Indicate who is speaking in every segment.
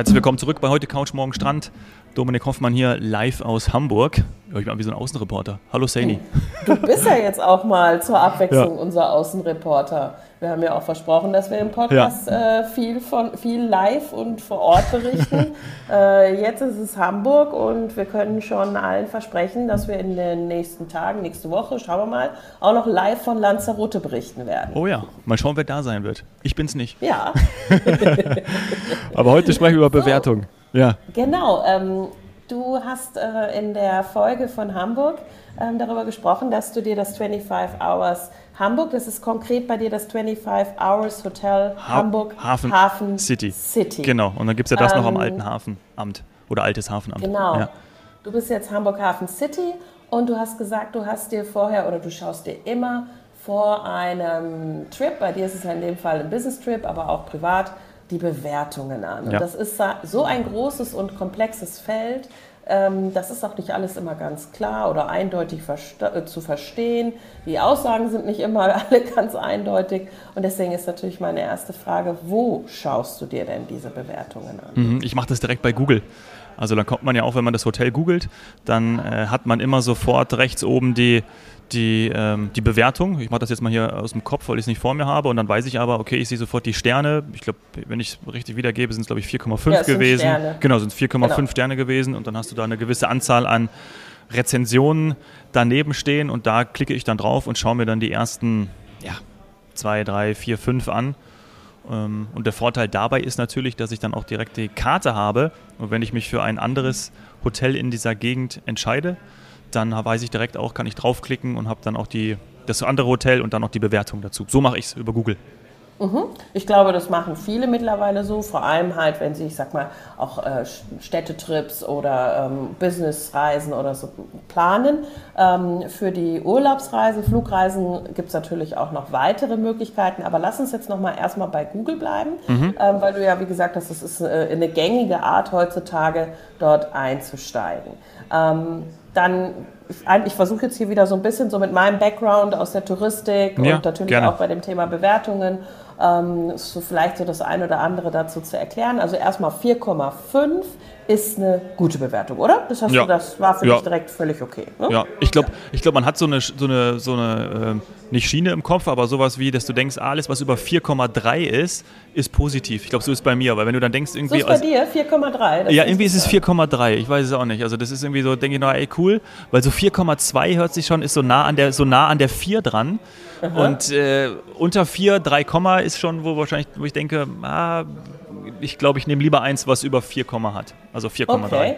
Speaker 1: Herzlich willkommen zurück bei heute Couch Morgen Strand. Dominik Hoffmann hier live aus Hamburg. Ich bin wie so ein Außenreporter. Hallo Saini.
Speaker 2: Du bist ja jetzt auch mal zur Abwechslung ja. unser Außenreporter. Wir haben ja auch versprochen, dass wir im Podcast ja. äh, viel, von, viel live und vor Ort berichten. äh, jetzt ist es Hamburg und wir können schon allen versprechen, dass wir in den nächsten Tagen, nächste Woche, schauen wir mal, auch noch live von Lanzarote berichten werden.
Speaker 1: Oh ja, mal schauen, wer da sein wird. Ich bin's nicht.
Speaker 2: Ja.
Speaker 1: Aber heute sprechen wir über Bewertung.
Speaker 2: So, ja. Genau. Ähm, du hast äh, in der Folge von Hamburg ähm, darüber gesprochen, dass du dir das 25 Hours Hamburg, das ist konkret bei dir das 25 Hours Hotel ha Hamburg
Speaker 1: Hafen, Hafen City. City. Genau, und dann gibt es ja das ähm, noch am ähm, alten Hafenamt oder altes Hafenamt.
Speaker 2: Genau. Ja. Du bist jetzt Hamburg Hafen City und du hast gesagt, du hast dir vorher oder du schaust dir immer vor einem Trip, bei dir ist es ja in dem Fall ein Business Trip, aber auch privat, die Bewertungen an. Und ja. das ist so ein großes und komplexes Feld, ähm, das ist auch nicht alles immer ganz klar oder eindeutig äh, zu verstehen. Die Aussagen sind nicht immer alle ganz eindeutig. Und deswegen ist natürlich meine erste Frage, wo schaust du dir denn diese Bewertungen an?
Speaker 1: Mhm, ich mache das direkt bei Google. Also dann kommt man ja auch, wenn man das Hotel googelt, dann äh, hat man immer sofort rechts oben die, die, ähm, die Bewertung. Ich mache das jetzt mal hier aus dem Kopf, weil ich es nicht vor mir habe. Und dann weiß ich aber, okay, ich sehe sofort die Sterne. Ich glaube, wenn ich es richtig wiedergebe, sind es, glaube ich, 4,5 ja, gewesen. Sterne. Genau, sind es 4,5 genau. Sterne gewesen. Und dann hast du da eine gewisse Anzahl an Rezensionen daneben stehen. Und da klicke ich dann drauf und schaue mir dann die ersten ja, zwei, drei, vier, fünf an. Ähm, und der Vorteil dabei ist natürlich, dass ich dann auch direkt die Karte habe. Und wenn ich mich für ein anderes Hotel in dieser Gegend entscheide, dann weiß ich direkt auch, kann ich draufklicken und habe dann auch die, das andere Hotel und dann noch die Bewertung dazu. So mache ich es über Google.
Speaker 2: Mhm. Ich glaube, das machen viele mittlerweile so, vor allem halt, wenn sie, ich sag mal, auch äh, Städtetrips oder ähm, Businessreisen oder so planen. Ähm, für die Urlaubsreisen, Flugreisen gibt es natürlich auch noch weitere Möglichkeiten, aber lass uns jetzt nochmal erstmal bei Google bleiben, mhm. ähm, weil du ja, wie gesagt hast, es ist äh, eine gängige Art heutzutage, dort einzusteigen. Ähm, dann ich versuche jetzt hier wieder so ein bisschen so mit meinem Background aus der Touristik ja, und natürlich gerne. auch bei dem Thema Bewertungen ähm, so vielleicht so das eine oder andere dazu zu erklären. Also erstmal 4,5 ist eine gute Bewertung, oder? Das, hast ja. du, das war für ja. dich direkt völlig okay.
Speaker 1: Ne? Ja, ich glaube, ich glaub, man hat so eine, so eine, so eine äh, nicht Schiene im Kopf, aber sowas wie, dass du denkst, alles, was über 4,3 ist, ist positiv. Ich glaube, so ist es bei mir, weil wenn du dann denkst, irgendwie.
Speaker 2: So ist bei also, dir 4,3.
Speaker 1: Ja, irgendwie ist es 4,3. Ich weiß es auch nicht. Also, das ist irgendwie so, denke ich, na, ey, cool, weil so 4,2 hört sich schon, ist so nah an der, so nah an der 4 dran. Aha. Und äh, unter 4, 3, ist schon, wo wahrscheinlich, wo ich denke, ah, ich glaube, ich nehme lieber eins, was über 4, hat. Also 4,3. Okay.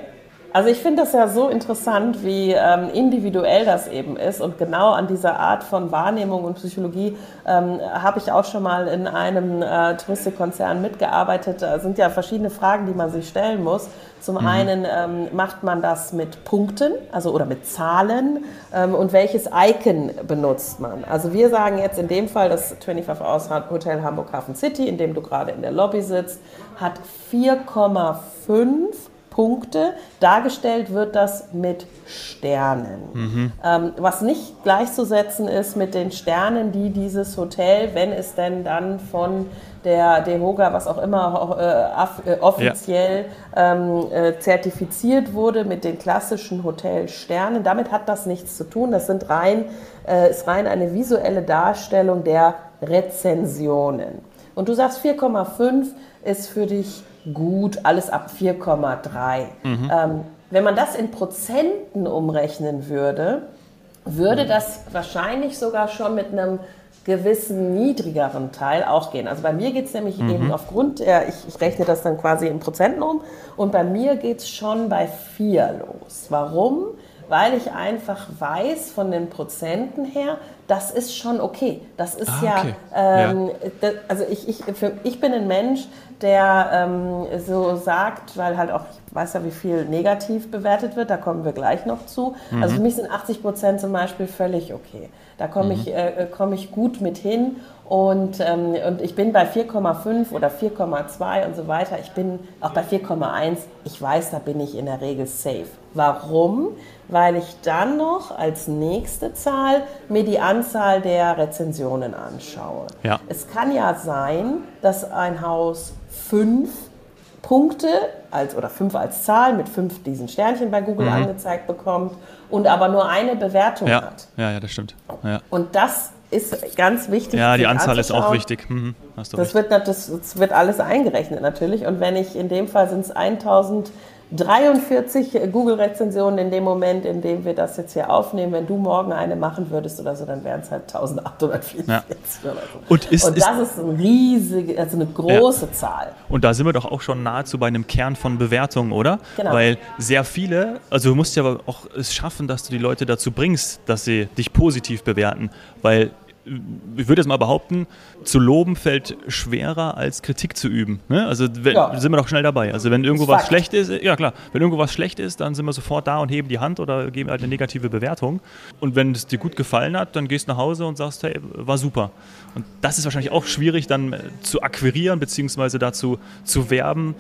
Speaker 2: Also ich finde das ja so interessant, wie ähm, individuell das eben ist. Und genau an dieser Art von Wahrnehmung und Psychologie ähm, habe ich auch schon mal in einem äh, Touristikkonzern mitgearbeitet. Da sind ja verschiedene Fragen, die man sich stellen muss. Zum mhm. einen ähm, macht man das mit Punkten, also oder mit Zahlen ähm, und welches Icon benutzt man. Also wir sagen jetzt in dem Fall das 25 Hours Hotel Hamburg Hafen City, in dem du gerade in der Lobby sitzt, hat 4,5 Punkte. Dargestellt wird das mit Sternen. Mhm. Ähm, was nicht gleichzusetzen ist mit den Sternen, die dieses Hotel, wenn es denn dann von der DEHOGA, was auch immer äh, äh, offiziell ja. ähm, äh, zertifiziert wurde mit den klassischen Hotelsternen. Damit hat das nichts zu tun. Das sind rein, äh, ist rein eine visuelle Darstellung der Rezensionen. Und du sagst 4,5 ist für dich gut, alles ab 4,3. Mhm. Ähm, wenn man das in Prozenten umrechnen würde, würde das wahrscheinlich sogar schon mit einem gewissen niedrigeren Teil auch gehen. Also bei mir geht es nämlich mhm. eben aufgrund, ja, ich, ich, rechne das dann quasi in Prozenten um und bei mir geht es schon bei 4 los. Warum? Weil ich einfach weiß von den Prozenten her, das ist schon okay. Das ist ah, okay. ja, ähm, ja. Das, also ich, ich, für, ich bin ein Mensch, der ähm, so sagt, weil halt auch, ich weiß ja, wie viel negativ bewertet wird, da kommen wir gleich noch zu. Mhm. Also für mich sind 80 Prozent zum Beispiel völlig okay. Da komme mhm. ich, äh, komm ich gut mit hin und, ähm, und ich bin bei 4,5 oder 4,2 und so weiter. Ich bin auch bei 4,1. Ich weiß, da bin ich in der Regel safe. Warum? Weil ich dann noch als nächste Zahl mir die Anzahl der Rezensionen anschaue. Ja. Es kann ja sein, dass ein Haus fünf Punkte als, oder fünf als Zahl mit fünf diesen Sternchen bei Google mhm. angezeigt bekommt und aber nur eine Bewertung
Speaker 1: ja.
Speaker 2: hat.
Speaker 1: Ja, ja, das stimmt. Ja.
Speaker 2: Und das ist ganz wichtig.
Speaker 1: Ja, die Anzahl ist auch wichtig. Mhm.
Speaker 2: das, wird, das, das, wird alles eingerechnet natürlich. Und wenn ich in dem Fall sind es 1000 43 Google-Rezensionen in dem Moment, in dem wir das jetzt hier aufnehmen. Wenn du morgen eine machen würdest oder so, dann wären es halt 1844 ja. oder so. Und, ist, und das ist, ist eine riesige, also eine große ja. Zahl.
Speaker 1: Und da sind wir doch auch schon nahezu bei einem Kern von Bewertungen, oder? Genau. Weil sehr viele, also du musst ja aber auch es schaffen, dass du die Leute dazu bringst, dass sie dich positiv bewerten. Weil ich würde jetzt mal behaupten, zu loben fällt schwerer als Kritik zu üben. Ne? Also wenn, ja. sind wir doch schnell dabei. Also wenn irgendwo was schlecht ist, ja klar, wenn irgendwo was schlecht ist, dann sind wir sofort da und heben die Hand oder geben halt eine negative Bewertung. Und wenn es dir gut gefallen hat, dann gehst du nach Hause und sagst, hey, war super. Und das ist wahrscheinlich auch schwierig dann äh, zu akquirieren bzw. dazu zu werben,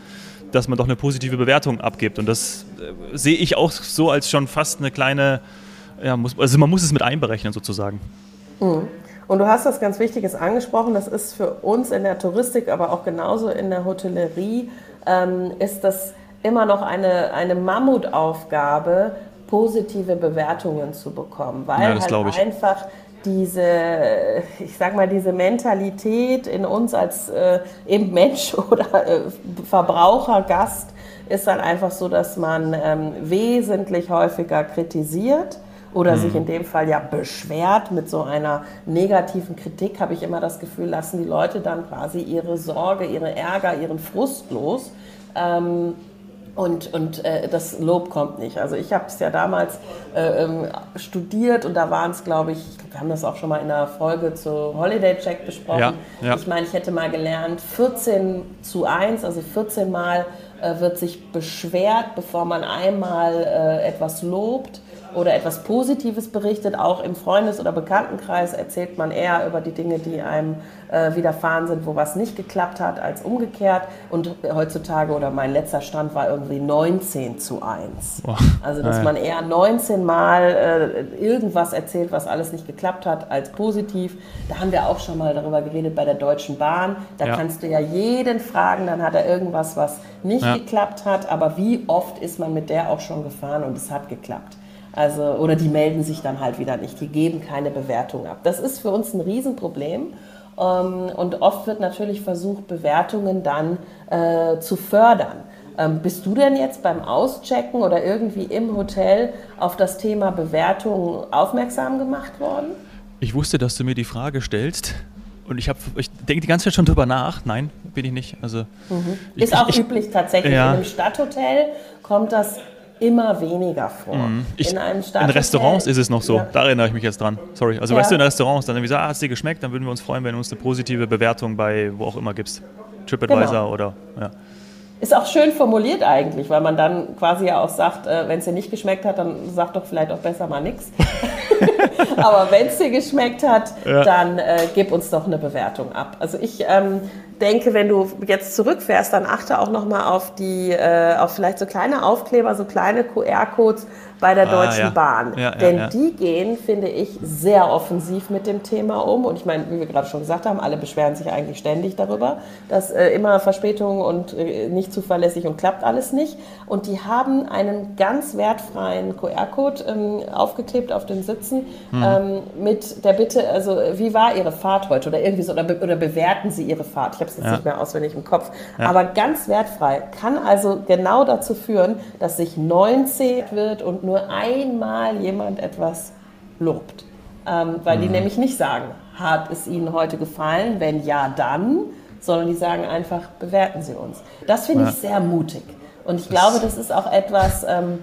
Speaker 1: dass man doch eine positive Bewertung abgibt. Und das äh, sehe ich auch so als schon fast eine kleine, ja, muss, also man muss es mit einberechnen sozusagen.
Speaker 2: Mhm. Und du hast das ganz Wichtiges angesprochen, das ist für uns in der Touristik, aber auch genauso in der Hotellerie, ähm, ist das immer noch eine, eine Mammutaufgabe, positive Bewertungen zu bekommen, weil ja, halt einfach diese, ich sag mal, diese Mentalität in uns als äh, eben Mensch oder äh, Verbraucher, Gast, ist dann einfach so, dass man ähm, wesentlich häufiger kritisiert oder mhm. sich in dem Fall ja beschwert mit so einer negativen Kritik, habe ich immer das Gefühl, lassen die Leute dann quasi ihre Sorge, ihre Ärger, ihren Frust los. Ähm, und, und äh, das Lob kommt nicht. Also ich habe es ja damals äh, ähm, studiert und da waren es, glaube ich, wir haben das auch schon mal in einer Folge zu Holiday Check besprochen. Ja, ja. Ich meine, ich hätte mal gelernt, 14 zu 1, also 14 Mal äh, wird sich beschwert, bevor man einmal äh, etwas lobt oder etwas Positives berichtet. Auch im Freundes- oder Bekanntenkreis erzählt man eher über die Dinge, die einem äh, widerfahren sind, wo was nicht geklappt hat, als umgekehrt. Und heutzutage, oder mein letzter Stand war irgendwie 19 zu 1. Boah. Also, dass man eher 19 Mal äh, irgendwas erzählt, was alles nicht geklappt hat, als positiv. Da haben wir auch schon mal darüber geredet bei der Deutschen Bahn. Da ja. kannst du ja jeden fragen, dann hat er irgendwas, was nicht ja. geklappt hat. Aber wie oft ist man mit der auch schon gefahren und es hat geklappt? Also, oder die melden sich dann halt wieder nicht, die geben keine Bewertung ab. Das ist für uns ein Riesenproblem. Ähm, und oft wird natürlich versucht, Bewertungen dann äh, zu fördern. Ähm, bist du denn jetzt beim Auschecken oder irgendwie im Hotel auf das Thema Bewertung aufmerksam gemacht worden?
Speaker 1: Ich wusste, dass du mir die Frage stellst. Und ich, ich denke die ganze Zeit schon drüber nach. Nein, bin ich nicht. Also,
Speaker 2: mhm. Ist ich, auch ich, üblich tatsächlich. Ja. In einem Stadthotel kommt das immer weniger vor. Mhm.
Speaker 1: Ich, in, einem in Restaurants ist es noch so, ja. da erinnere ich mich jetzt dran. Sorry. Also ja. weißt du, in Restaurants, dann irgendwie so, ah, hat es dir geschmeckt, dann würden wir uns freuen, wenn du uns eine positive Bewertung bei wo auch immer gibst. TripAdvisor genau. oder ja.
Speaker 2: Ist auch schön formuliert eigentlich, weil man dann quasi ja auch sagt, äh, wenn es dir nicht geschmeckt hat, dann sag doch vielleicht auch besser mal nichts. Aber wenn es dir geschmeckt hat, ja. dann äh, gib uns doch eine Bewertung ab. Also ich ähm, denke, wenn du jetzt zurückfährst, dann achte auch nochmal auf die, äh, auf vielleicht so kleine Aufkleber, so kleine QR-Codes bei der ah, Deutschen ja. Bahn. Ja, Denn ja, die gehen, finde ich, sehr offensiv mit dem Thema um. Und ich meine, wie wir gerade schon gesagt haben, alle beschweren sich eigentlich ständig darüber, dass äh, immer Verspätungen und äh, nicht zuverlässig und klappt alles nicht. Und die haben einen ganz wertfreien QR-Code ähm, aufgeklebt auf den Sitzen hm. ähm, mit der Bitte, also wie war Ihre Fahrt heute oder irgendwie so, oder, be oder bewerten Sie Ihre Fahrt. Ich habe es jetzt nicht mehr auswendig im Kopf. Aber ganz wertfrei kann also genau dazu führen, dass sich 19 wird und nur nur einmal jemand etwas lobt. Ähm, weil mhm. die nämlich nicht sagen, hat es Ihnen heute gefallen? Wenn ja, dann. Sondern die sagen einfach, bewerten Sie uns. Das finde ja. ich sehr mutig. Und ich das glaube, das ist auch etwas, ähm,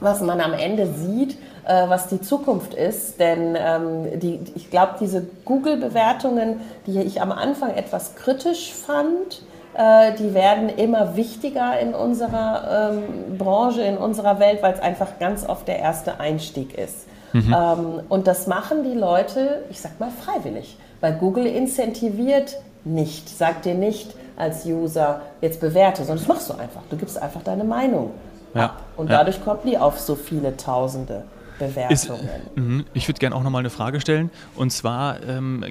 Speaker 2: was man am Ende sieht, äh, was die Zukunft ist. Denn ähm, die, ich glaube, diese Google-Bewertungen, die ich am Anfang etwas kritisch fand, äh, die werden immer wichtiger in unserer ähm, Branche, in unserer Welt, weil es einfach ganz oft der erste Einstieg ist. Mhm. Ähm, und das machen die Leute, ich sag mal, freiwillig, weil Google incentiviert nicht, sagt dir nicht als User, jetzt bewerte, sondern das machst du einfach. Du gibst einfach deine Meinung ja. ab. Und ja. dadurch kommen die auf so viele Tausende Bewertungen. Ist,
Speaker 1: mhm. ich würde gerne auch noch mal eine Frage stellen. Und zwar, ähm,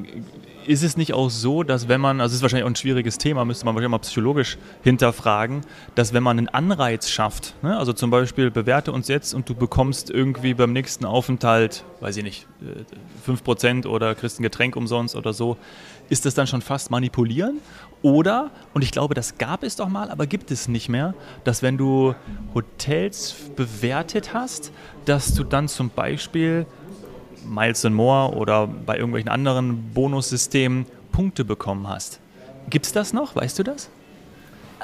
Speaker 1: ist es nicht auch so, dass wenn man, also es ist wahrscheinlich auch ein schwieriges Thema, müsste man wahrscheinlich mal psychologisch hinterfragen, dass wenn man einen Anreiz schafft, ne, also zum Beispiel bewerte uns jetzt und du bekommst irgendwie beim nächsten Aufenthalt, weiß ich nicht, 5% äh, oder kriegst ein Getränk umsonst oder so, ist das dann schon fast manipulieren? Oder, und ich glaube, das gab es doch mal, aber gibt es nicht mehr, dass wenn du Hotels bewertet hast, dass du dann zum Beispiel Miles and More oder bei irgendwelchen anderen Bonussystemen Punkte bekommen hast. Gibt es das noch? Weißt du das?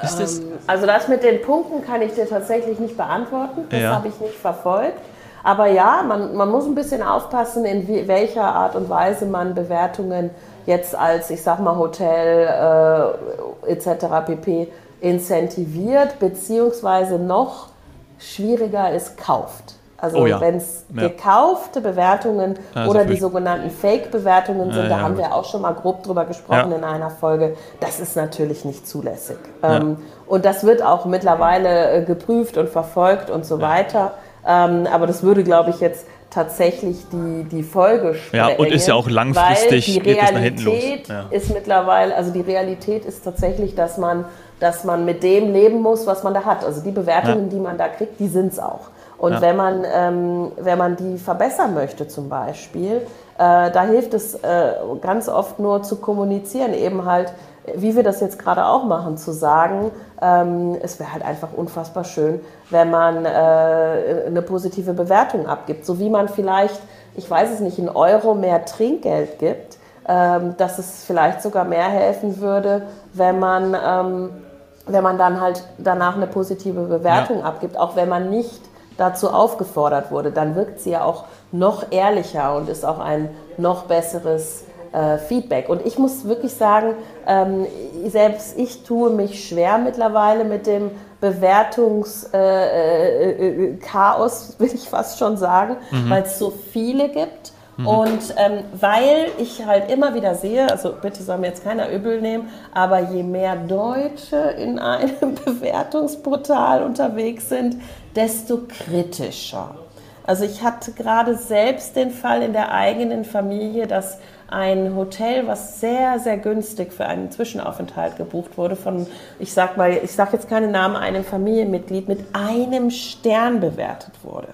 Speaker 2: das? Ähm, also das mit den Punkten kann ich dir tatsächlich nicht beantworten. Das ja. habe ich nicht verfolgt. Aber ja, man, man muss ein bisschen aufpassen, in welcher Art und Weise man Bewertungen jetzt als, ich sag mal, Hotel äh, etc. pp. incentiviert, beziehungsweise noch schwieriger ist, kauft. Also oh ja. wenn es ja. gekaufte Bewertungen also oder die sogenannten Fake-Bewertungen sind, ja, da haben wir auch schon mal grob drüber gesprochen in einer Folge, das ist natürlich nicht zulässig. Ähm, und das wird auch mittlerweile äh, geprüft und verfolgt und so weiter. Ähm, aber das würde, glaube ich, jetzt tatsächlich die, die Folge
Speaker 1: sprengen. Ja, und ist ja auch langfristig,
Speaker 2: die Realität ist mittlerweile, also die Realität ist tatsächlich, dass man, dass man mit dem leben muss, was man da hat. Also die Bewertungen, die man da kriegt, die sind es auch. Und ja. wenn, man, ähm, wenn man die verbessern möchte zum Beispiel, äh, da hilft es äh, ganz oft nur zu kommunizieren, eben halt, wie wir das jetzt gerade auch machen, zu sagen, ähm, es wäre halt einfach unfassbar schön, wenn man äh, eine positive Bewertung abgibt. So wie man vielleicht, ich weiß es nicht, in Euro mehr Trinkgeld gibt, ähm, dass es vielleicht sogar mehr helfen würde, wenn man, ähm, wenn man dann halt danach eine positive Bewertung ja. abgibt, auch wenn man nicht dazu aufgefordert wurde, dann wirkt sie ja auch noch ehrlicher und ist auch ein noch besseres äh, Feedback. Und ich muss wirklich sagen, ähm, selbst ich tue mich schwer mittlerweile mit dem Bewertungschaos, äh, äh, äh will ich fast schon sagen, mhm. weil es so viele gibt. Mhm. Und ähm, weil ich halt immer wieder sehe, also bitte soll mir jetzt keiner übel nehmen, aber je mehr Deutsche in einem Bewertungsportal unterwegs sind, desto kritischer. Also ich hatte gerade selbst den Fall in der eigenen Familie, dass ein Hotel, was sehr, sehr günstig für einen Zwischenaufenthalt gebucht wurde, von, ich sag mal, ich sage jetzt keinen Namen, einem Familienmitglied mit einem Stern bewertet wurde.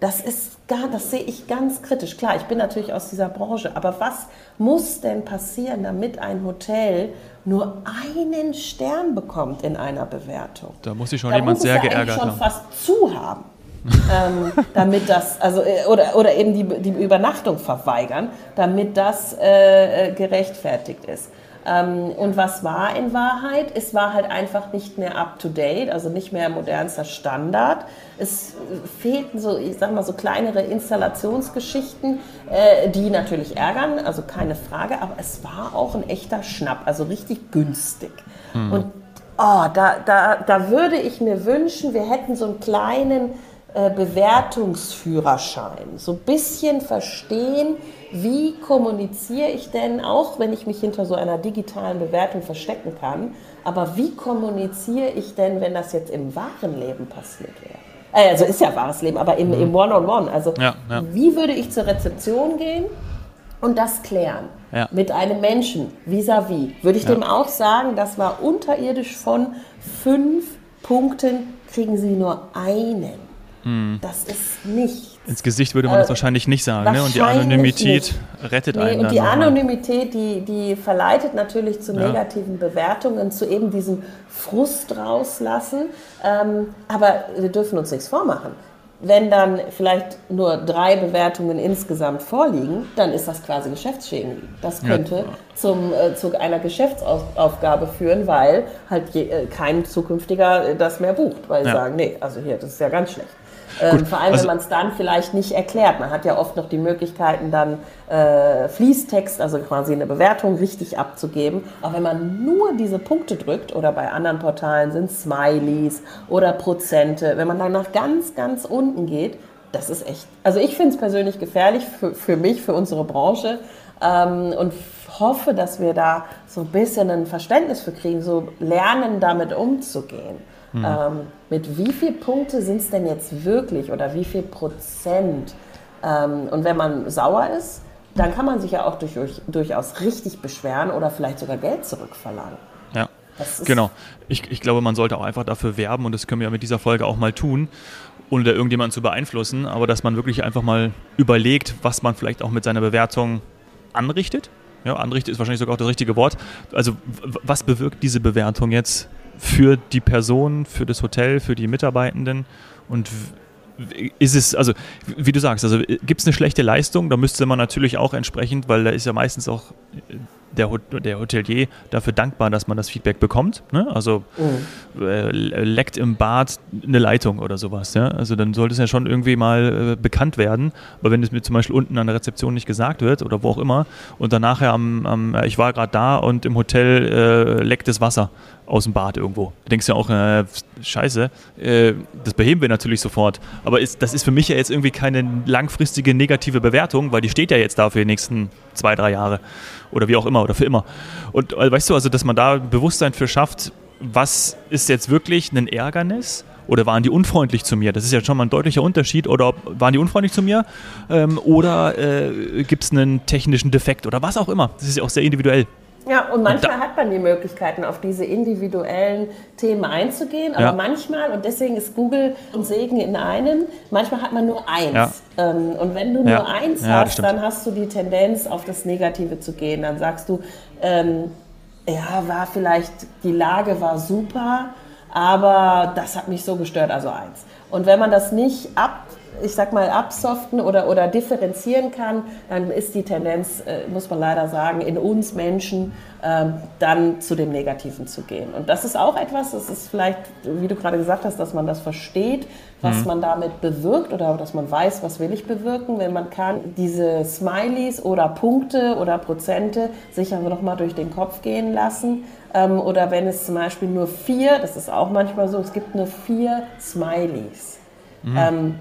Speaker 2: Das ist gar, das sehe ich ganz kritisch. Klar, ich bin natürlich aus dieser Branche, aber was muss denn passieren, damit ein Hotel nur einen Stern bekommt in einer Bewertung?
Speaker 1: Da muss sich schon da jemand sehr geärgert
Speaker 2: haben. schon fast zu haben. Ähm, damit das, also, äh, oder, oder eben die, die Übernachtung verweigern, damit das äh, äh gerechtfertigt ist. Ähm, und was war in Wahrheit? Es war halt einfach nicht mehr up-to-date, also nicht mehr modernster Standard. Es fehlten so, ich sag mal, so kleinere Installationsgeschichten, äh, die natürlich ärgern, also keine Frage, aber es war auch ein echter Schnapp, also richtig günstig. Mhm. Und oh, da, da, da würde ich mir wünschen, wir hätten so einen kleinen äh, Bewertungsführerschein, so ein bisschen verstehen, wie kommuniziere ich denn, auch wenn ich mich hinter so einer digitalen Bewertung verstecken kann, aber wie kommuniziere ich denn, wenn das jetzt im wahren Leben passiert wäre? Äh, also ist ja wahres Leben, aber im, im One-on-One. Also ja, ja. wie würde ich zur Rezeption gehen und das klären? Ja. Mit einem Menschen vis-à-vis. -vis. Würde ich dem auch sagen, das war unterirdisch von fünf Punkten, kriegen Sie nur einen. Hm. Das ist nicht.
Speaker 1: Ins Gesicht würde man äh, das wahrscheinlich nicht sagen. Ne? Und die Anonymität nicht. rettet nee, einen.
Speaker 2: Und die Anonymität, die, die verleitet natürlich zu ja. negativen Bewertungen, zu eben diesem Frust rauslassen. Ähm, aber wir dürfen uns nichts vormachen. Wenn dann vielleicht nur drei Bewertungen insgesamt vorliegen, dann ist das quasi geschäftsschädigend. Das könnte ja. zum, äh, zu einer Geschäftsaufgabe führen, weil halt je, äh, kein zukünftiger das mehr bucht, weil sie sagen, nee, also hier, das ist ja ganz schlecht. Ähm, vor allem, also, wenn man es dann vielleicht nicht erklärt. Man hat ja oft noch die Möglichkeiten, dann äh, Fließtext, also quasi eine Bewertung richtig abzugeben. Aber wenn man nur diese Punkte drückt, oder bei anderen Portalen sind Smileys oder Prozente, wenn man dann nach ganz, ganz unten geht, das ist echt, also ich finde es persönlich gefährlich für, für mich, für unsere Branche ähm, und hoffe, dass wir da so ein bisschen ein Verständnis für kriegen, so lernen, damit umzugehen. Mhm. Ähm, mit wie viel Punkte sind es denn jetzt wirklich oder wie viel Prozent? Ähm, und wenn man sauer ist, dann kann man sich ja auch durch, durchaus richtig beschweren oder vielleicht sogar Geld zurückverlangen.
Speaker 1: Ja. Genau. Ich, ich glaube, man sollte auch einfach dafür werben und das können wir ja mit dieser Folge auch mal tun, ohne da irgendjemanden zu beeinflussen, aber dass man wirklich einfach mal überlegt, was man vielleicht auch mit seiner Bewertung anrichtet. Ja, anrichtet ist wahrscheinlich sogar auch das richtige Wort. Also was bewirkt diese Bewertung jetzt für die Person, für das Hotel, für die Mitarbeitenden und ist es, also wie du sagst, also gibt es eine schlechte Leistung, da müsste man natürlich auch entsprechend, weil da ist ja meistens auch der, der Hotelier dafür dankbar, dass man das Feedback bekommt. Ne? Also mhm. äh, leckt im Bad eine Leitung oder sowas. Ja? Also dann sollte es ja schon irgendwie mal äh, bekannt werden. Aber wenn es mir zum Beispiel unten an der Rezeption nicht gesagt wird oder wo auch immer und dann nachher am, am ich war gerade da und im Hotel äh, leckt das Wasser aus dem Bad irgendwo. Du denkst ja auch, äh, scheiße, äh, das beheben wir natürlich sofort. Aber ist, das ist für mich ja jetzt irgendwie keine langfristige negative Bewertung, weil die steht ja jetzt da für die nächsten zwei, drei Jahre oder wie auch immer oder für immer. Und äh, weißt du, also, dass man da Bewusstsein für schafft, was ist jetzt wirklich ein Ärgernis? Oder waren die unfreundlich zu mir? Das ist ja schon mal ein deutlicher Unterschied. Oder waren die unfreundlich zu mir? Ähm, oder äh, gibt es einen technischen Defekt oder was auch immer? Das ist ja auch sehr individuell.
Speaker 2: Ja, und manchmal und hat man die Möglichkeiten, auf diese individuellen Themen einzugehen, aber ja. manchmal, und deswegen ist Google ein Segen in einem, manchmal hat man nur eins. Ja. Ähm, und wenn du ja. nur eins hast, dann hast du die Tendenz, auf das Negative zu gehen. Dann sagst du, ähm, ja, war vielleicht, die Lage war super, aber das hat mich so gestört, also eins. Und wenn man das nicht ab ich sag mal, absoften oder, oder differenzieren kann, dann ist die Tendenz, äh, muss man leider sagen, in uns Menschen ähm, dann zu dem Negativen zu gehen. Und das ist auch etwas, das ist vielleicht, wie du gerade gesagt hast, dass man das versteht, was mhm. man damit bewirkt oder dass man weiß, was will ich bewirken, wenn man kann diese Smileys oder Punkte oder Prozente sich aber nochmal durch den Kopf gehen lassen. Ähm, oder wenn es zum Beispiel nur vier, das ist auch manchmal so, es gibt nur vier Smileys. Mhm. Ähm,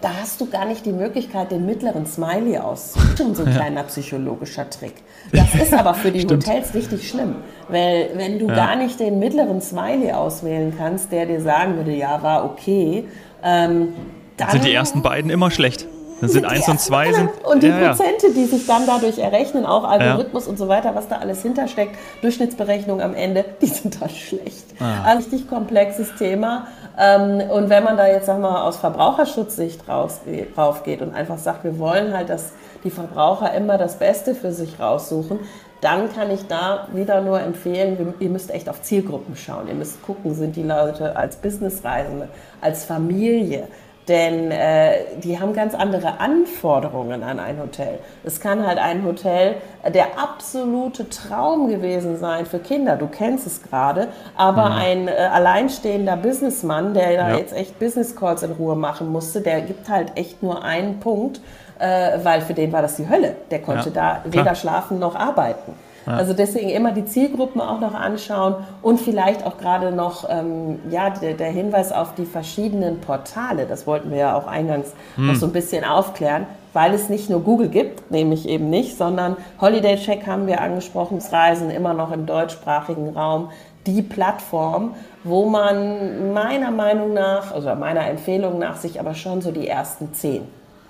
Speaker 2: da hast du gar nicht die Möglichkeit, den mittleren Smiley auszusuchen. So ein kleiner psychologischer Trick. Das ist aber für die Hotels richtig schlimm, weil wenn du ja. gar nicht den mittleren Smiley auswählen kannst, der dir sagen würde, ja, war okay, ähm,
Speaker 1: dann sind die ersten beiden immer schlecht. Dann sind eins und zwei sind.
Speaker 2: Und die ja, Prozente, die sich dann dadurch errechnen, auch Algorithmus ja. und so weiter, was da alles hintersteckt, Durchschnittsberechnung am Ende, die sind da schlecht. Ah. Also richtig komplexes Thema. Ähm, und wenn man da jetzt, sag mal, aus Verbraucherschutzsicht raufgeht und einfach sagt, wir wollen halt, dass die Verbraucher immer das Beste für sich raussuchen, dann kann ich da wieder nur empfehlen, ihr müsst echt auf Zielgruppen schauen. Ihr müsst gucken, sind die Leute als Businessreisende, als Familie, denn äh, die haben ganz andere Anforderungen an ein Hotel. Es kann halt ein Hotel der absolute Traum gewesen sein für Kinder. Du kennst es gerade. Aber mhm. ein äh, alleinstehender Businessmann, der da ja. jetzt echt Business Calls in Ruhe machen musste, der gibt halt echt nur einen Punkt, äh, weil für den war das die Hölle. Der konnte ja, da weder schlafen noch arbeiten. Also deswegen immer die Zielgruppen auch noch anschauen und vielleicht auch gerade noch ähm, ja, der, der, Hinweis auf die verschiedenen Portale. Das wollten wir ja auch eingangs hm. noch so ein bisschen aufklären, weil es nicht nur Google gibt, nämlich eben nicht, sondern Holiday Check haben wir angesprochen, Reisen immer noch im deutschsprachigen Raum die Plattform, wo man meiner Meinung nach, also meiner Empfehlung nach, sich aber schon so die ersten zehn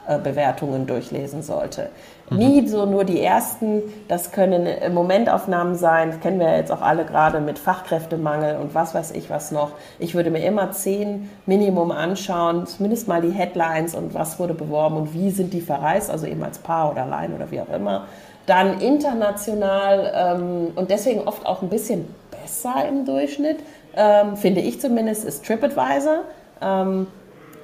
Speaker 2: äh, Bewertungen durchlesen sollte. Mhm. Nie so nur die ersten, das können Momentaufnahmen sein, das kennen wir ja jetzt auch alle gerade mit Fachkräftemangel und was weiß ich was noch. Ich würde mir immer zehn Minimum anschauen, zumindest mal die Headlines und was wurde beworben und wie sind die verreist, also eben als Paar oder allein oder wie auch immer. Dann international ähm, und deswegen oft auch ein bisschen besser im Durchschnitt, ähm, finde ich zumindest, ist TripAdvisor. Ähm,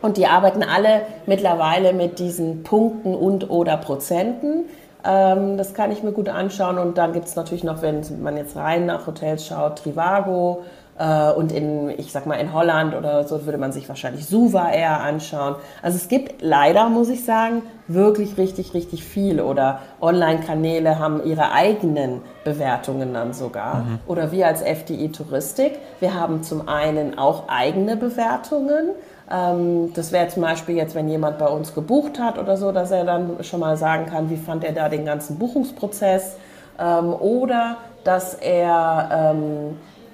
Speaker 2: und die arbeiten alle mittlerweile mit diesen Punkten und oder Prozenten. Ähm, das kann ich mir gut anschauen. Und dann gibt es natürlich noch, wenn man jetzt rein nach Hotels schaut, Trivago. Äh, und in, ich sag mal, in Holland oder so würde man sich wahrscheinlich Suva eher anschauen. Also es gibt leider, muss ich sagen, wirklich richtig, richtig viel. Oder Online-Kanäle haben ihre eigenen Bewertungen dann sogar. Mhm. Oder wir als FDI Touristik, wir haben zum einen auch eigene Bewertungen. Ähm, das wäre zum Beispiel jetzt, wenn jemand bei uns gebucht hat oder so, dass er dann schon mal sagen kann, wie fand er da den ganzen Buchungsprozess. Ähm, oder dass er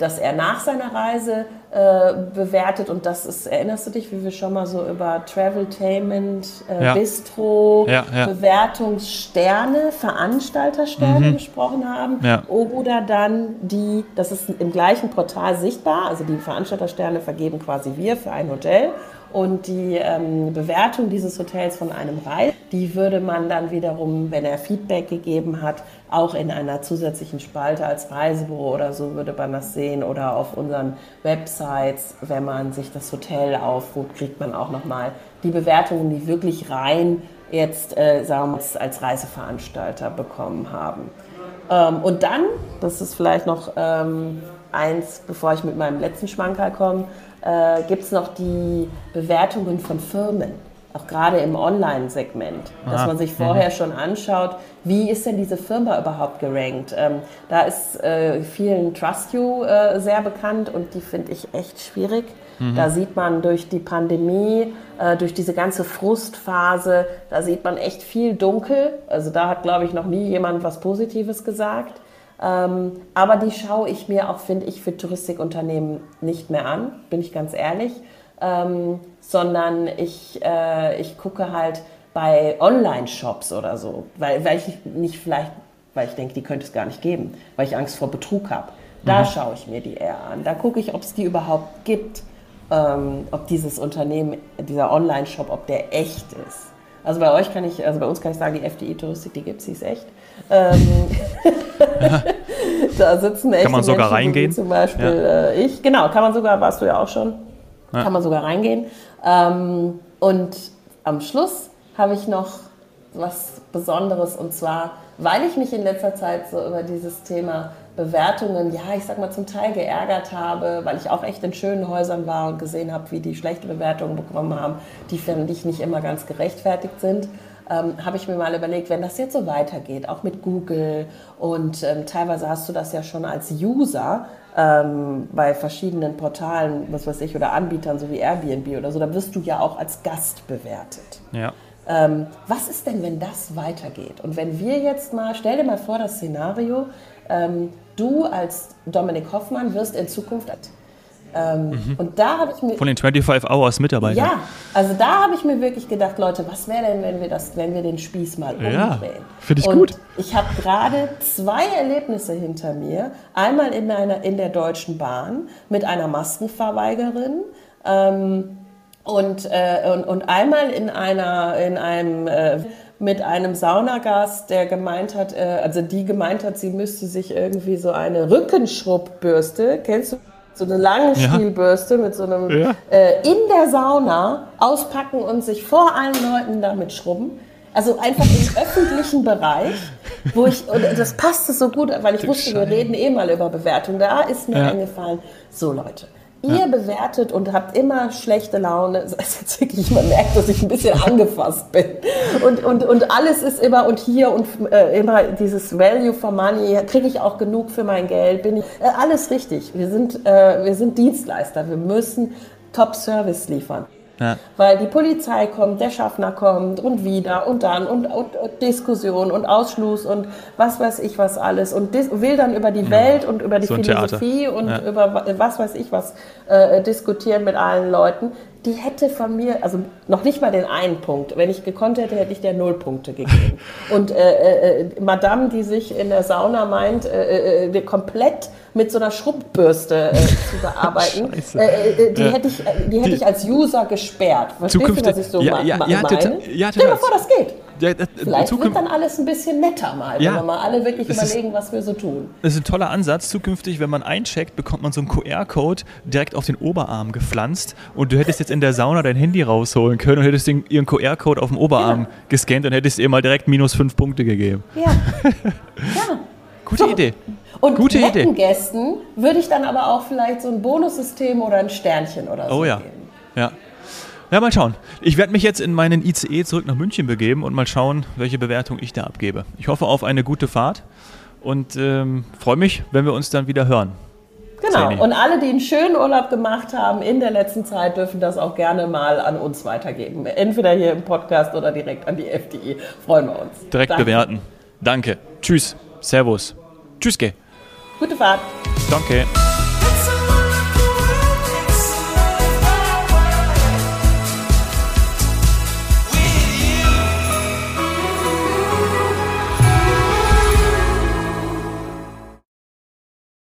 Speaker 2: dass er nach seiner Reise äh, bewertet und das ist, erinnerst du dich, wie wir schon mal so über Traveltainment, äh, ja. Bistro, ja, ja. Bewertungssterne, Veranstaltersterne mhm. gesprochen haben oder dann die, das ist im gleichen Portal sichtbar, also die Veranstaltersterne vergeben quasi wir für ein Hotel und die ähm, Bewertung dieses Hotels von einem Reis, die würde man dann wiederum, wenn er Feedback gegeben hat, auch in einer zusätzlichen Spalte als Reisebüro oder so würde man das sehen oder auf unseren Websites, wenn man sich das Hotel aufruft, kriegt man auch nochmal die Bewertungen, die wirklich rein jetzt, äh, sagen wir als Reiseveranstalter bekommen haben. Ähm, und dann, das ist vielleicht noch ähm, eins, bevor ich mit meinem letzten Schmankerl komme, äh, gibt es noch die Bewertungen von Firmen, auch gerade im Online-Segment, dass man sich vorher mhm. schon anschaut, wie ist denn diese Firma überhaupt gerankt. Ähm, da ist äh, vielen Trust You äh, sehr bekannt und die finde ich echt schwierig. Mhm. Da sieht man durch die Pandemie, äh, durch diese ganze Frustphase, da sieht man echt viel dunkel. Also da hat, glaube ich, noch nie jemand was Positives gesagt. Ähm, aber die schaue ich mir auch, finde ich, für Touristikunternehmen nicht mehr an, bin ich ganz ehrlich. Ähm, sondern ich, äh, ich gucke halt bei Online-Shops oder so, weil, weil ich nicht vielleicht, weil ich denke, die könnte es gar nicht geben, weil ich Angst vor Betrug habe. Da mhm. schaue ich mir die eher an. Da gucke ich, ob es die überhaupt gibt, ähm, ob dieses Unternehmen, dieser Online-Shop, ob der echt ist. Also bei euch kann ich, also bei uns kann ich sagen, die FDI-Touristik, die gibt es, die ist echt. Ähm, da sitzen
Speaker 1: echt. Kann man sogar Menschen, reingehen?
Speaker 2: Zum Beispiel ja. äh, ich. Genau, kann man sogar, warst du ja auch schon. Ja. Kann man sogar reingehen. Ähm, und am Schluss habe ich noch was Besonderes und zwar, weil ich mich in letzter Zeit so über dieses Thema Bewertungen, ja, ich sag mal zum Teil geärgert habe, weil ich auch echt in schönen Häusern war und gesehen habe, wie die schlechte Bewertungen bekommen haben, die finde ich nicht immer ganz gerechtfertigt sind ähm, habe ich mir mal überlegt, wenn das jetzt so weitergeht, auch mit Google und ähm, teilweise hast du das ja schon als User ähm, bei verschiedenen Portalen, was weiß ich, oder Anbietern, so wie Airbnb oder so, da wirst du ja auch als Gast bewertet.
Speaker 1: Ja.
Speaker 2: Ähm, was ist denn, wenn das weitergeht? Und wenn wir jetzt mal, stell dir mal vor das Szenario, ähm, du als Dominik Hoffmann wirst in Zukunft ähm, mhm. Und da habe ich mir.
Speaker 1: Von den 25 Hours Mitarbeitern.
Speaker 2: Ja, also da habe ich mir wirklich gedacht, Leute, was wäre denn, wenn wir, das, wenn wir den Spieß mal umdrehen? Ja,
Speaker 1: finde ich und gut.
Speaker 2: Ich habe gerade zwei Erlebnisse hinter mir. Einmal in, einer, in der Deutschen Bahn mit einer Maskenverweigerin. Ähm, und, äh, und, und einmal in, einer, in einem. Äh, mit einem Saunagast, der gemeint hat, äh, also die gemeint hat, sie müsste sich irgendwie so eine Rückenschrubbürste, kennst du so eine lange Stielbürste mit so einem ja. äh, in der Sauna auspacken und sich vor allen Leuten damit schrubben. Also einfach im öffentlichen Bereich, wo ich, und das passte so gut, weil ich wusste, wir reden eh mal über Bewertung. Da ist mir ja. eingefallen, so Leute, Ihr ja. bewertet und habt immer schlechte Laune. Das ist jetzt wirklich, man merkt, dass ich ein bisschen angefasst bin. Und, und, und alles ist immer und hier und äh, immer dieses Value for Money. Kriege ich auch genug für mein Geld? Bin ich, äh, alles richtig. Wir sind, äh, wir sind Dienstleister. Wir müssen Top-Service liefern. Ja. Weil die Polizei kommt, der Schaffner kommt und wieder und dann und, und, und Diskussion und Ausschluss und was weiß ich was alles und will dann über die Welt und über die so Philosophie und ja. über was weiß ich was äh, diskutieren mit allen Leuten die hätte von mir, also noch nicht mal den einen Punkt. Wenn ich gekonnt hätte, hätte ich der null Punkte gegeben. Und äh, äh, Madame, die sich in der Sauna meint, äh, äh, komplett mit so einer Schrubbürste äh, zu bearbeiten, äh, äh, die, ja. hätte ich, die hätte die, ich als User gesperrt.
Speaker 1: Verstehst du, was ich so ja, ja, ja, meine? Ja,
Speaker 2: Stell dir mal vor, das geht. Ja, das, Vielleicht wird dann alles ein bisschen netter mal, ja, wenn wir mal alle wirklich überlegen, ist, was wir so tun.
Speaker 1: Das ist ein toller Ansatz. Zukünftig, wenn man eincheckt, bekommt man so einen QR-Code direkt auf den Oberarm gepflanzt und du hättest jetzt in der Sauna dein Handy rausholen können und hättest den, ihren QR-Code auf dem Oberarm ja. gescannt und hättest ihr mal direkt minus fünf Punkte gegeben.
Speaker 2: Ja. ja.
Speaker 1: Gute so. Idee.
Speaker 2: Und Gute Idee. Gästen würde ich dann aber auch vielleicht so ein Bonussystem oder ein Sternchen oder so
Speaker 1: oh, ja. geben. Ja. Ja, mal schauen. Ich werde mich jetzt in meinen ICE zurück nach München begeben und mal schauen, welche Bewertung ich da abgebe. Ich hoffe auf eine gute Fahrt und ähm, freue mich, wenn wir uns dann wieder hören.
Speaker 2: Genau. Zeni. Und alle, die einen schönen Urlaub gemacht haben in der letzten Zeit, dürfen das auch gerne mal an uns weitergeben. Entweder hier im Podcast oder direkt an die FDI. Freuen wir uns.
Speaker 1: Direkt Danke. bewerten. Danke. Tschüss. Servus. Tschüss, geh.
Speaker 2: Gute Fahrt.
Speaker 1: Danke.